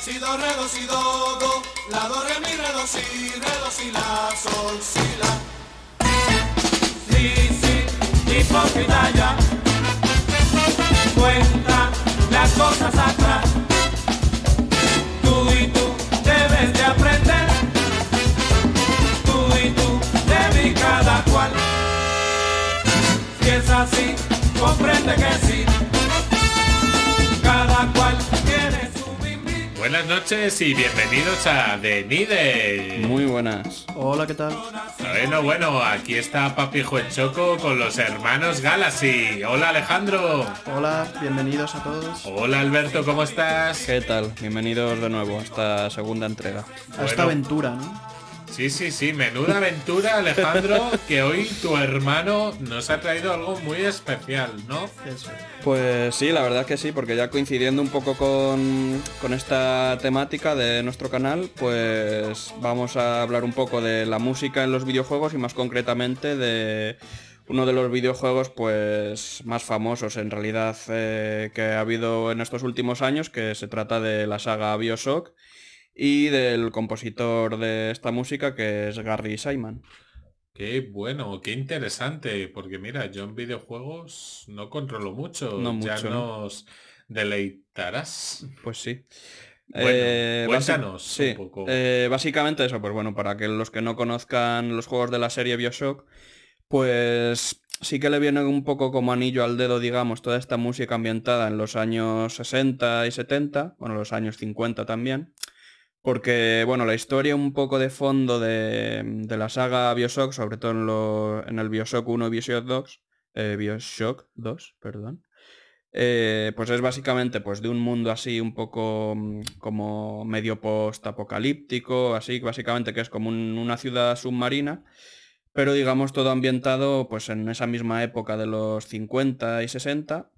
si do, re, do, si, do, do, la, do, re, mi, re, do, si, re, do, si, la, sol, si, la. Sí, sí, hipócrita ya, cuenta las cosas atrás. Tú y tú debes de aprender, tú y tú de mí cada cual. Si es así, comprende que sí, Buenas noches y bienvenidos a The Needle. Muy buenas. Hola, ¿qué tal? Bueno, bueno, aquí está Papi Juechoco con los hermanos Galaxy. Hola Alejandro. Hola, bienvenidos a todos Hola Alberto, ¿cómo estás? ¿Qué tal? Bienvenidos de nuevo a esta segunda entrega. a esta aventura, ¿no? Sí, sí, sí, menuda aventura Alejandro, que hoy tu hermano nos ha traído algo muy especial, ¿no? Eso. Pues sí, la verdad que sí, porque ya coincidiendo un poco con, con esta temática de nuestro canal, pues vamos a hablar un poco de la música en los videojuegos y más concretamente de uno de los videojuegos pues más famosos en realidad eh, que ha habido en estos últimos años, que se trata de la saga Bioshock y del compositor de esta música que es Gary Simon. Qué bueno, qué interesante, porque mira, yo en videojuegos no controlo mucho, No ya mucho, ¿no? nos deleitarás. Pues sí. Bueno, basi- cuéntanos sí, un poco. eh, básicamente eso, pues bueno, para que los que no conozcan los juegos de la serie Bioshock, pues sí que le viene un poco como anillo al dedo, digamos, toda esta música ambientada en los años 60 y 70, bueno, los años 50 también, porque, bueno, la historia un poco de fondo de, de la saga Bioshock, sobre todo en, lo- en el Bioshock 1 y Bioshock 2, eh, Bioshock 2, perdón, eh, pues es básicamente pues de un mundo así un poco mm, como medio post-apocalíptico, así básicamente que es como un- una ciudad submarina, pero digamos todo ambientado pues en esa misma época de los 50 y 60.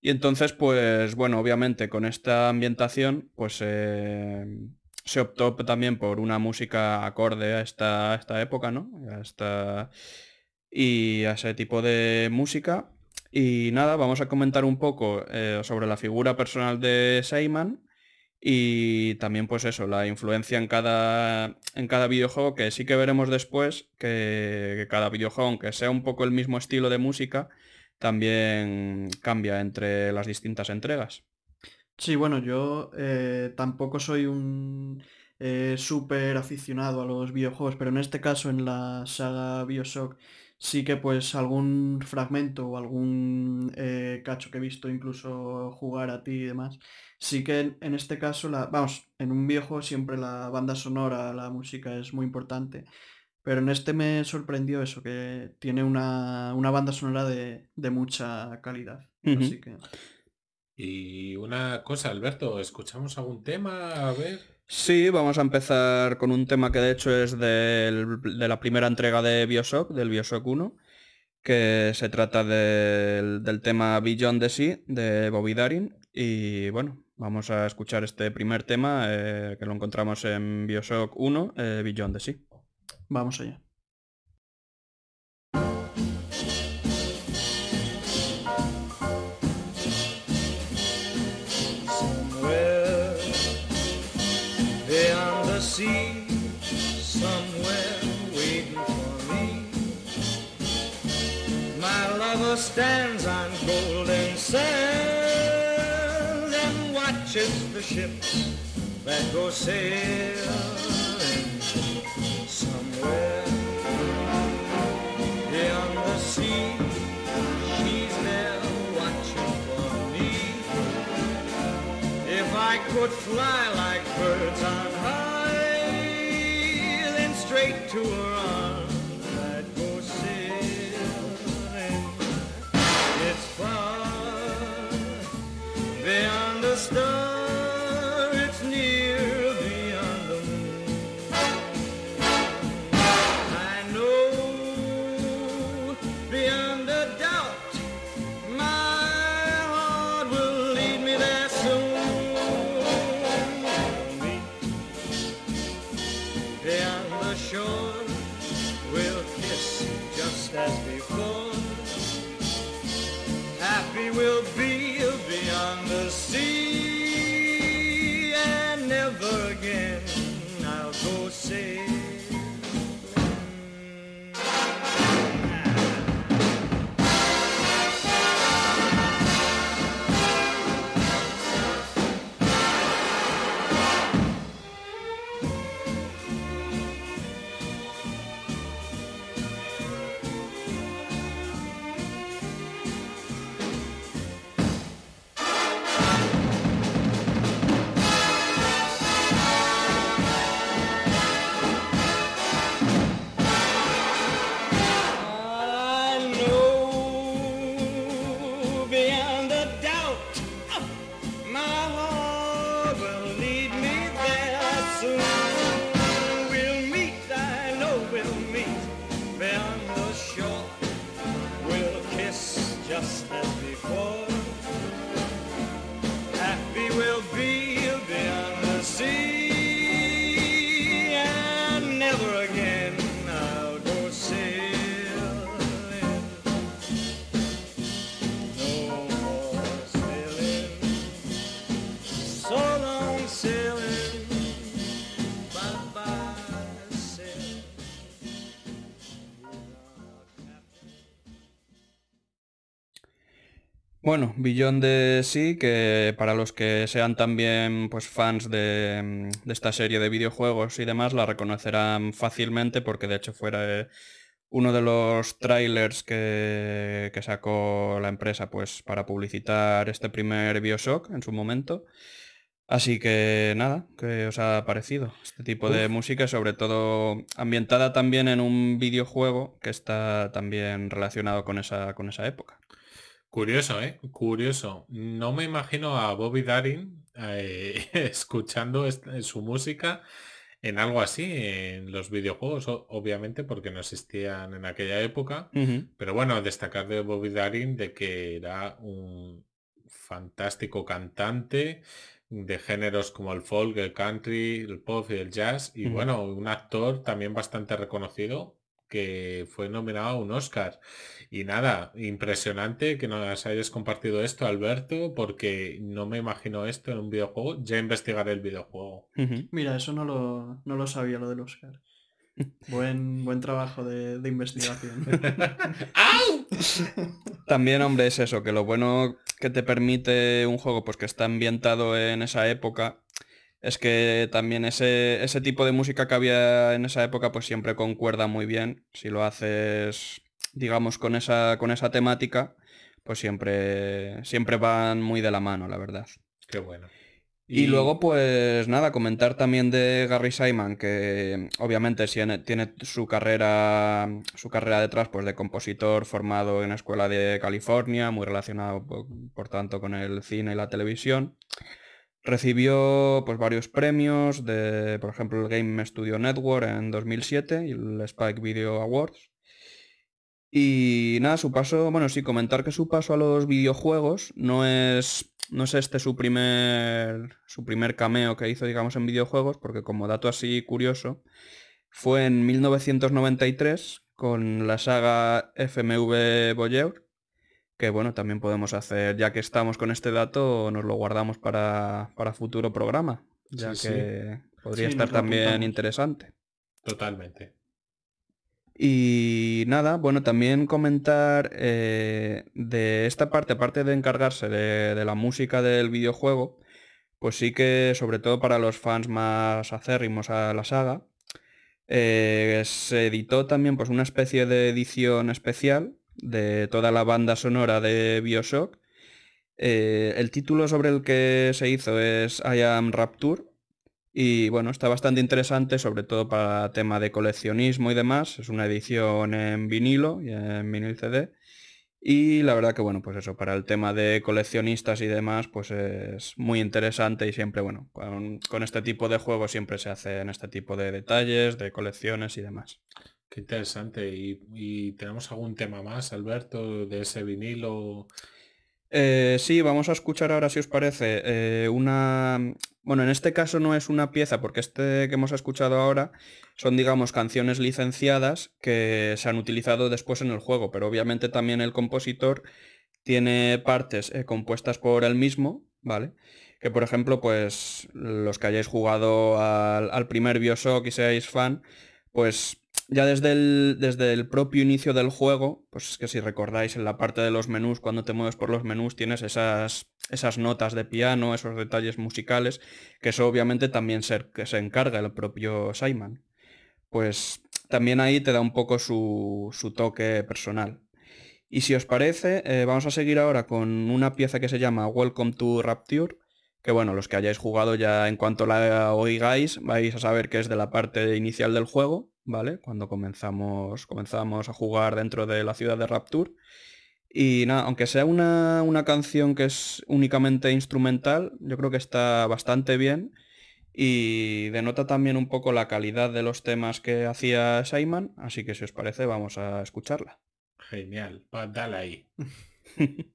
Y entonces pues bueno, obviamente con esta ambientación pues eh, se optó también por una música acorde a esta, esta época, ¿no? A esta, y a ese tipo de música. Y nada, vamos a comentar un poco eh, sobre la figura personal de Seyman y también pues eso, la influencia en cada, en cada videojuego, que sí que veremos después que, que cada videojuego, aunque sea un poco el mismo estilo de música, también cambia entre las distintas entregas. Sí, bueno, yo eh, tampoco soy un eh, súper aficionado a los videojuegos, pero en este caso, en la saga Bioshock, sí que pues algún fragmento o algún eh, cacho que he visto incluso jugar a ti y demás, sí que en, en este caso, la, vamos, en un videojuego siempre la banda sonora, la música es muy importante, pero en este me sorprendió eso, que tiene una, una banda sonora de, de mucha calidad. Así que... Y una cosa, Alberto, ¿escuchamos algún tema? A ver. Sí, vamos a empezar con un tema que de hecho es del- de la primera entrega de Bioshock, del Bioshock 1, que se trata del, del tema Beyond the Sea de Bobby Darin. Y bueno, vamos a escuchar este primer tema eh, que lo encontramos en Bioshock 1, eh, Beyond the Sea. Vamos allá. Ships that go sailing. Somewhere beyond the sea, she's there watching for me. If I could fly like birds on high, then straight to her arms I'd go sailing. It's far beyond the star, Bueno, Beyond de sí, que para los que sean también pues fans de, mm, de esta serie de videojuegos y demás, la reconocerán fácilmente porque de hecho fuera eh, uno de los trailers que, que sacó la empresa pues para publicitar este primer Bioshock en su momento. Así que nada, ¿qué os ha parecido este tipo de música? Sobre todo ambientada también en un videojuego que está también relacionado con esa, con esa época. Curioso, ¿eh? Curioso. No me imagino a Bobby Darin eh, escuchando est- su música en algo así, en los videojuegos, obviamente, porque no existían en aquella época. Pero bueno, destacar de Bobby Darin de que era un fantástico cantante de géneros como el folk, el country, el pop y el jazz. Y bueno, un actor también bastante reconocido que fue nominado a un Oscar. Y nada, impresionante que nos hayas compartido esto, Alberto, porque no me imagino esto en un videojuego. Ya investigaré el videojuego. Mira, eso no lo, no lo sabía lo del Oscar. Buen, buen trabajo de, de investigación. También, hombre, es eso, que lo bueno que te permite un juego pues que está ambientado en esa época es que también ese, ese tipo de música que había en esa época pues siempre concuerda muy bien. Si lo haces, digamos, con esa, con esa temática, pues siempre, siempre van muy de la mano, la verdad. Qué bueno. Y luego, pues nada, comentar también de Gary Simon, que obviamente tiene, tiene su carrera, su carrera detrás, pues de compositor formado en la Escuela de California, muy relacionado por, por tanto con el cine y la televisión. Recibió pues varios premios de, por ejemplo, el Game Studio Network en 2007 y el Spike Video Awards. Y nada, su paso, bueno, sí, comentar que su paso a los videojuegos no es, no es este su primer, su primer cameo que hizo, digamos, en videojuegos, porque como dato así curioso, fue en 1993 con la saga FMV Voyeur, que bueno, también podemos hacer, ya que estamos con este dato, nos lo guardamos para, para futuro programa, ya Sí, que podría Sí, estar también apuntamos. interesante. Totalmente. Y nada, bueno, también comentar eh, de esta parte, aparte de encargarse de, de la música del videojuego, pues sí que sobre todo para los fans más acérrimos a la saga, eh, se editó también pues una especie de edición especial de toda la banda sonora de Bioshock. Eh, el título sobre el que se hizo es I Am Rapture y bueno, está bastante interesante, sobre todo para tema de coleccionismo y demás. Es una edición en vinilo y en vinil CD. Y la verdad que bueno, pues eso, para el tema de coleccionistas y demás, pues es muy interesante y siempre, bueno, con, con este tipo de juegos siempre se hacen este tipo de detalles, de colecciones y demás. Qué interesante. ¿Y, y tenemos algún tema más, Alberto, de ese vinilo? Eh, sí, vamos a escuchar ahora, si os parece, eh, una... Bueno, en este caso no es una pieza, porque este que hemos escuchado ahora son, digamos, canciones licenciadas que se han utilizado después en el juego, pero obviamente también el compositor tiene partes eh, compuestas por él mismo, ¿vale? Que por ejemplo, pues los que hayáis jugado al, al primer Bioshock y seáis fan, pues ya desde el, desde el propio inicio del juego, pues es que si recordáis en la parte de los menús, cuando te mueves por los menús, tienes esas, esas notas de piano, esos detalles musicales, que eso obviamente también se, que se encarga el propio Simon. Pues también ahí te da un poco su, su toque personal. Y si os parece, eh, vamos a seguir ahora con una pieza que se llama Welcome to Rapture, que bueno, los que hayáis jugado ya en cuanto la oigáis, vais a saber que es de la parte inicial del juego, ¿vale? Cuando comenzamos, comenzamos a jugar dentro de la ciudad de Rapture. Y nada, aunque sea una, una canción que es únicamente instrumental, yo creo que está bastante bien y denota también un poco la calidad de los temas que hacía Simon, así que si os parece vamos a escucharla. Genial. Va, dale ahí.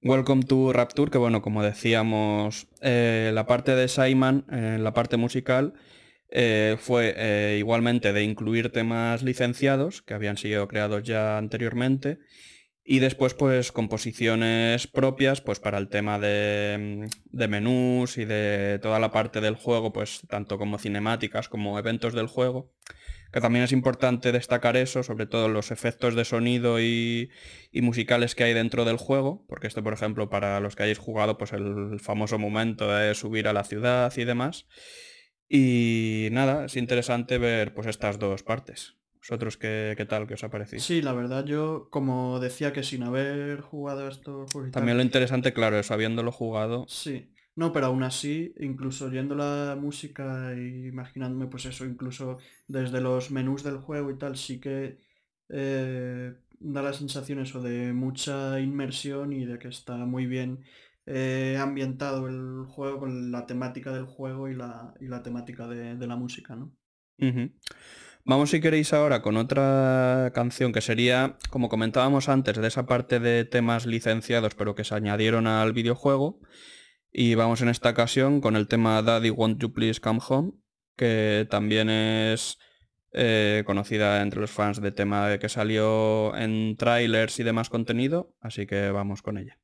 Welcome to Rapture, que bueno, como decíamos, eh, la parte de Simon, en la parte musical, eh, fue eh, igualmente de incluir temas licenciados que habían sido creados ya anteriormente y después pues composiciones propias pues para el tema de, de, menús y de toda la parte del juego pues tanto como cinemáticas como eventos del juego que también es importante destacar eso sobre todo los efectos de sonido y, y musicales que hay dentro del juego porque esto por ejemplo para los que hayáis jugado pues el famoso momento de subir a la ciudad y demás y nada, es interesante ver pues estas dos partes. ¿Vosotros qué, qué tal? ¿Qué os ha parecido? Sí, la verdad yo, como decía que sin haber jugado esto También lo interesante, claro, es habiéndolo jugado. Sí. No, pero aún así, incluso oyendo la música y imaginándome pues eso, incluso desde los menús del juego y tal, sí que eh, da la sensación eso de mucha inmersión y de que está muy bien eh, ambientado el juego con la temática del juego y la, y la temática de, de, la música, ¿no? Vamos si queréis ahora con otra canción que sería, como comentábamos antes, de esa parte de temas licenciados pero que se añadieron al videojuego. Y vamos en esta ocasión con el tema Daddy Won't You Please Come Home, que también es eh, conocida entre los fans de tema que salió en trailers y demás contenido, así que vamos con ella.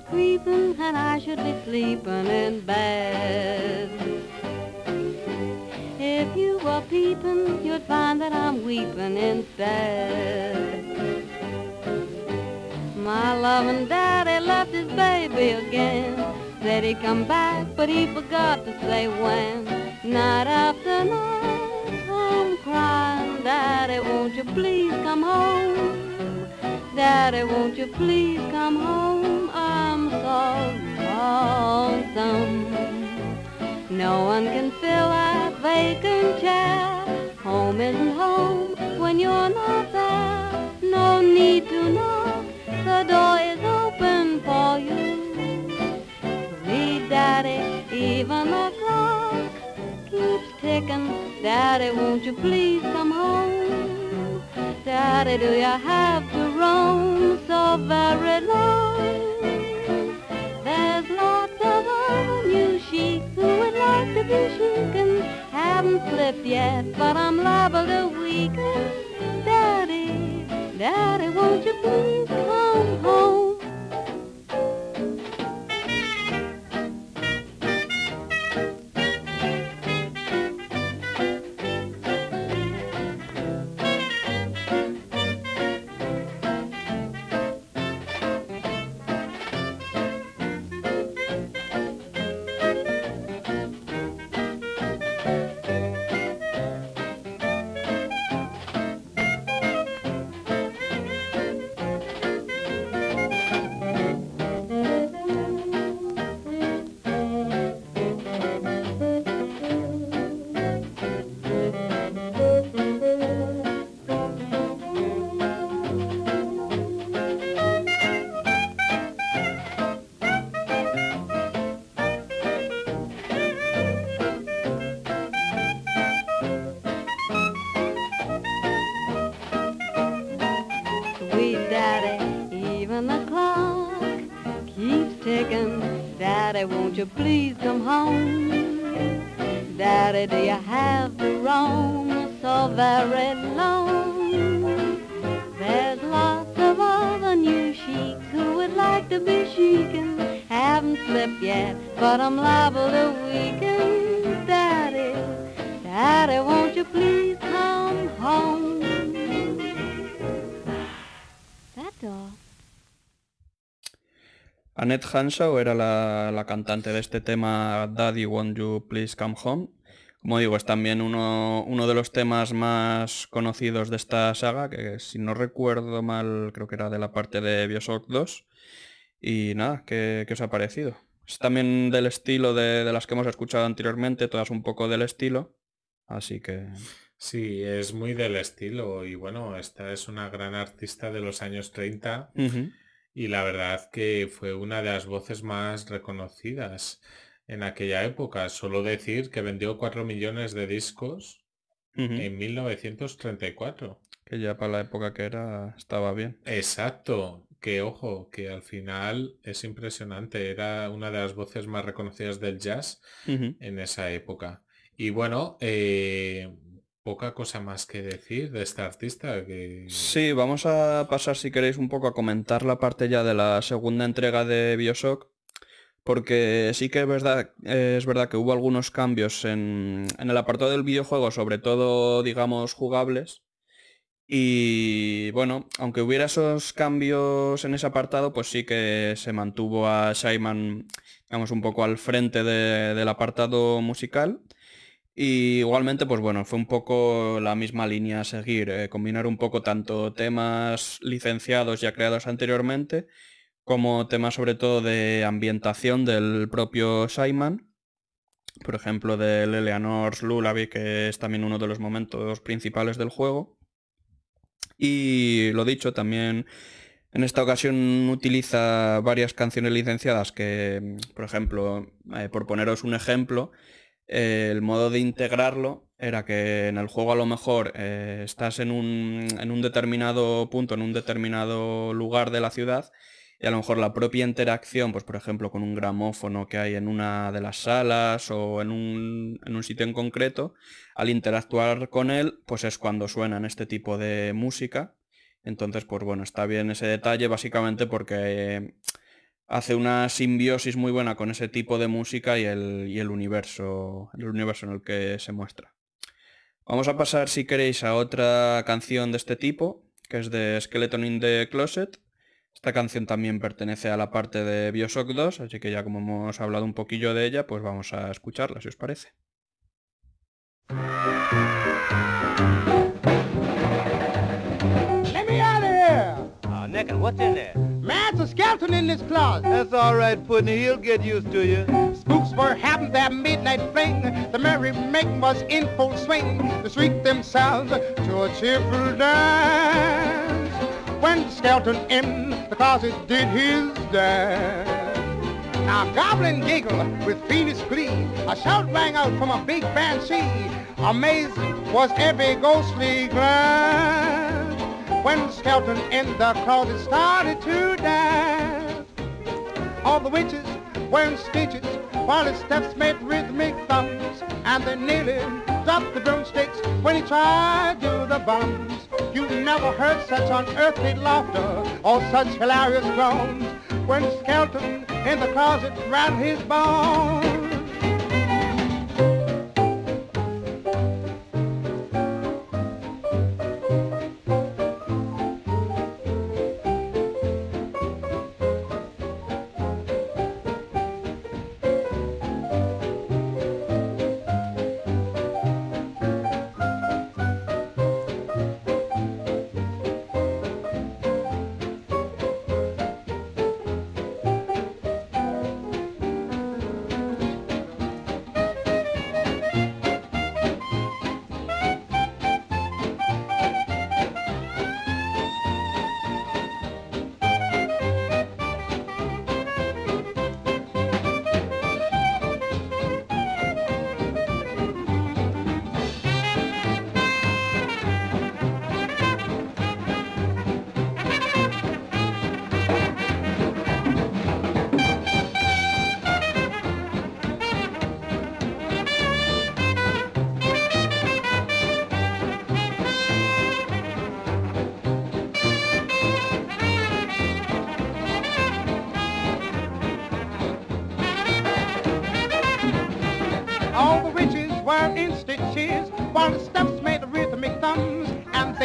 Creeping and I should be sleeping in bed. If you were peeping, you'd find that I'm weeping instead. My loving daddy left his baby again. Said he'd come back, but he forgot to say when. Night after night, I'm crying, Daddy, won't you please come home? Daddy, won't you please come home? I'm so lonesome. No one can fill that vacant chair. Home isn't home when you're not there. No need to knock, the door is open for you. Read, Daddy, even the clock keeps ticking. Daddy, won't you please come home? Daddy, do you have to roam so very long? There's lots of other new sheiks who would like to be chic and haven't slipped yet, but I'm liable to weaken. Daddy, Daddy, won't you please come home? Please come home? Daddy, do you have Annette Hanshaw era la, la, cantante de este tema Daddy Won't You Please Come Home. Como digo, es también uno, uno, de los temas más conocidos de esta saga, que si no recuerdo mal, creo que era de la parte de Bioshock 2. Y nada, ¿qué, qué os ha parecido? Es también del estilo de, de, las que hemos escuchado anteriormente, todas un poco del estilo. Así que... Sí, es muy del estilo y bueno, esta es una gran artista de los años 30 uh -huh. Y la verdad que fue una de las voces más reconocidas en aquella época. Solo decir que vendió 4 millones de discos en 1934. Que ya para la época que era estaba bien. Exacto, que ojo, que al final es impresionante, era una de las voces más reconocidas del jazz en esa época. Y bueno, eh, poca cosa más que decir de este artista que... Sí, vamos a pasar si queréis un poco a comentar la parte ya de la segunda entrega de Bioshock. Porque sí que es verdad, es verdad que hubo algunos cambios en, en el apartado del videojuego, sobre todo, digamos, jugables. Y bueno, aunque hubiera esos cambios en ese apartado, pues sí que se mantuvo a Simon, digamos, un poco al frente de- del apartado musical. Y igualmente, pues bueno, fue un poco la misma línea a seguir, eh, combinar un poco tanto temas licenciados ya creados anteriormente, como temas sobre todo de ambientación del propio Simon, por ejemplo del Eleanor's Lullaby, que es también uno de los momentos principales del juego. Y lo dicho, también en esta ocasión utiliza varias canciones licenciadas que, por ejemplo, eh, por poneros un ejemplo, el modo de integrarlo era que en el juego a lo mejor eh, estás en un, en un determinado punto, en un determinado lugar de la ciudad, y a lo mejor la propia interacción, pues por ejemplo con un gramófono que hay en una de las salas o en un, en un sitio en concreto, al interactuar con él, pues es cuando suenan este tipo de música. Entonces, pues bueno, está bien ese detalle básicamente porque hace una simbiosis muy buena con ese tipo de música y el, y el universo, el universo en el que se muestra. Vamos a pasar, si queréis, a otra canción de este tipo, que es de Skeleton in the Closet. Esta canción también pertenece a la parte de Bioshock 2, así que ya como hemos hablado un poquillo de ella, pues vamos a escucharla, si os parece. Let me out of here! Nick, what's in there? Man's a skeleton in this closet. That's all right, Putney. He'll get used to you. Spooks were having their midnight fling. The merry making was in full swing. They shrieked themselves to a cheerful dance. When the skeleton in the closet did his dance. Now Goblin giggled with fiendish glee. A shout rang out from a big banshee. Amazed was every ghostly glance. When the skeleton in the closet started to dance. All the witches wearing stitches while his steps made rhythmic thumps. And they nearly dropped the broomsticks when he tried to do the bums. You never heard such unearthly laughter or such hilarious groans when the skeleton in the closet ran his bones.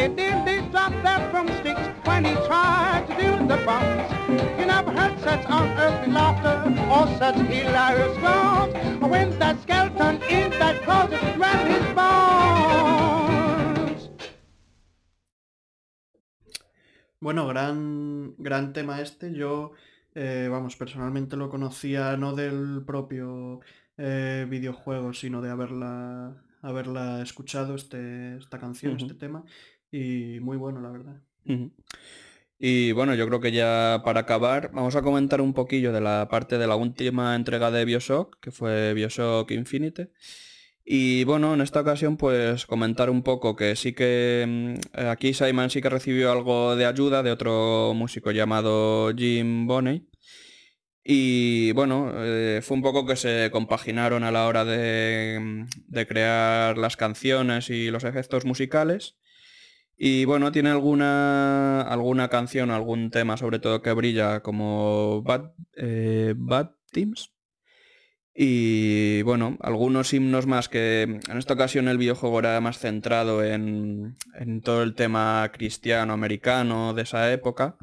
And they nearly dropped their broomsticks when he tried to do the bums. You never heard such unearthly laughter or such hilarious groans. When that skeleton in that closet ran his bones. Bueno, gran, gran tema este. Yo, eh, vamos, personalmente lo conocía no del propio eh, videojuego, sino de haberla, haberla escuchado este, esta canción, este tema. Y muy bueno, la verdad. Y bueno, yo creo que ya para acabar, vamos a comentar un poquillo de la parte de la última entrega de Bioshock, que fue Bioshock Infinite. Y bueno, en esta ocasión pues comentar un poco que sí que mm, aquí Simon sí que recibió algo de ayuda de otro músico llamado Jim Bonney. Y bueno, eh, fue un poco que se compaginaron a la hora de, mm, de crear las canciones y los efectos musicales. Y bueno, tiene alguna, alguna canción, algún tema sobre todo que brilla como Bad, eh, Bad Teams. Y bueno, algunos himnos más que en esta ocasión el videojuego era más centrado en, en todo el tema cristiano americano de esa época.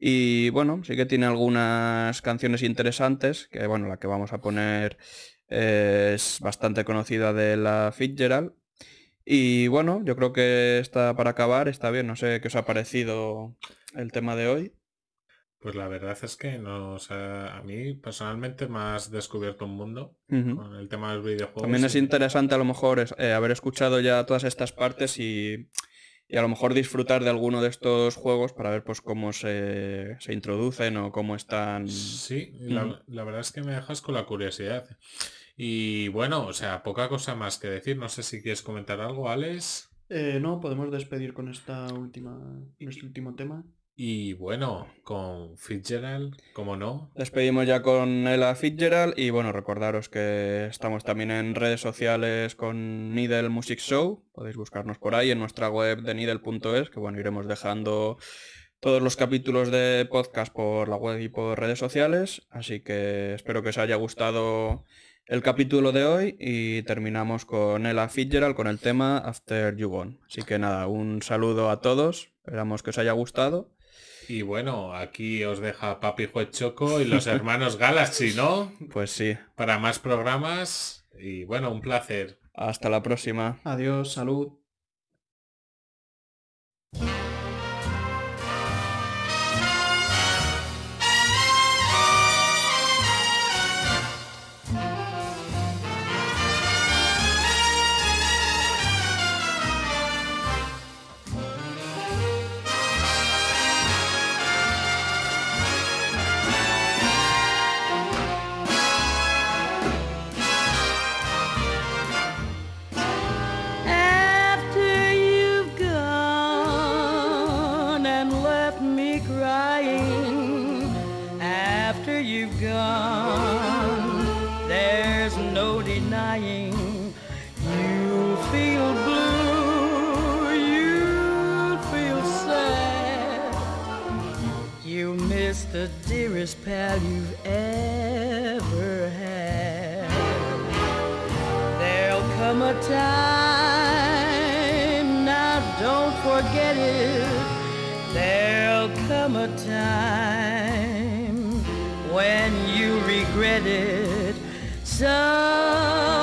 Y bueno, sí que tiene algunas canciones interesantes, que bueno, la que vamos a poner es bastante conocida de la Fitzgerald. Y bueno, yo creo que está para acabar, está bien, no sé qué os ha parecido el tema de hoy. Pues la verdad es que nos ha- a mí personalmente me has descubierto un mundo con el tema de los videojuegos. También es interesante a lo mejor es- eh, haber escuchado ya todas estas partes y, y a lo mejor disfrutar de alguno de estos juegos para ver pues cómo se, se introducen o cómo están. Sí, la, la verdad es que me dejas con la curiosidad. Y bueno, o sea, poca cosa más que decir. No sé si quieres comentar algo, Alex. Eh, no, podemos despedir con esta última, nuestro último tema. Y bueno, con Fitzgerald, como no. Despedimos ya con Ella Fitzgerald y bueno, recordaros que estamos también en redes sociales con Needle Music Show. Podéis buscarnos por ahí en nuestra web de needle.es, que bueno, iremos dejando todos los capítulos de podcast por la web y por redes sociales. Así que espero que os haya gustado el capítulo de hoy y terminamos con Ella Fitzgerald con el tema After You Gone. Así que nada, un saludo a todos. Esperamos que os haya gustado. Y bueno, aquí os deja Papi Juez Choco y los hermanos Galaxy, ¿no? Pues sí, Para más programas. Y bueno, un placer. hasta la próxima. Adiós, salud. Gone, there's no denying you'll feel blue, you'll feel sad. You miss the dearest pal you've ever had. There'll come a time, now don't forget it. There'll come a time So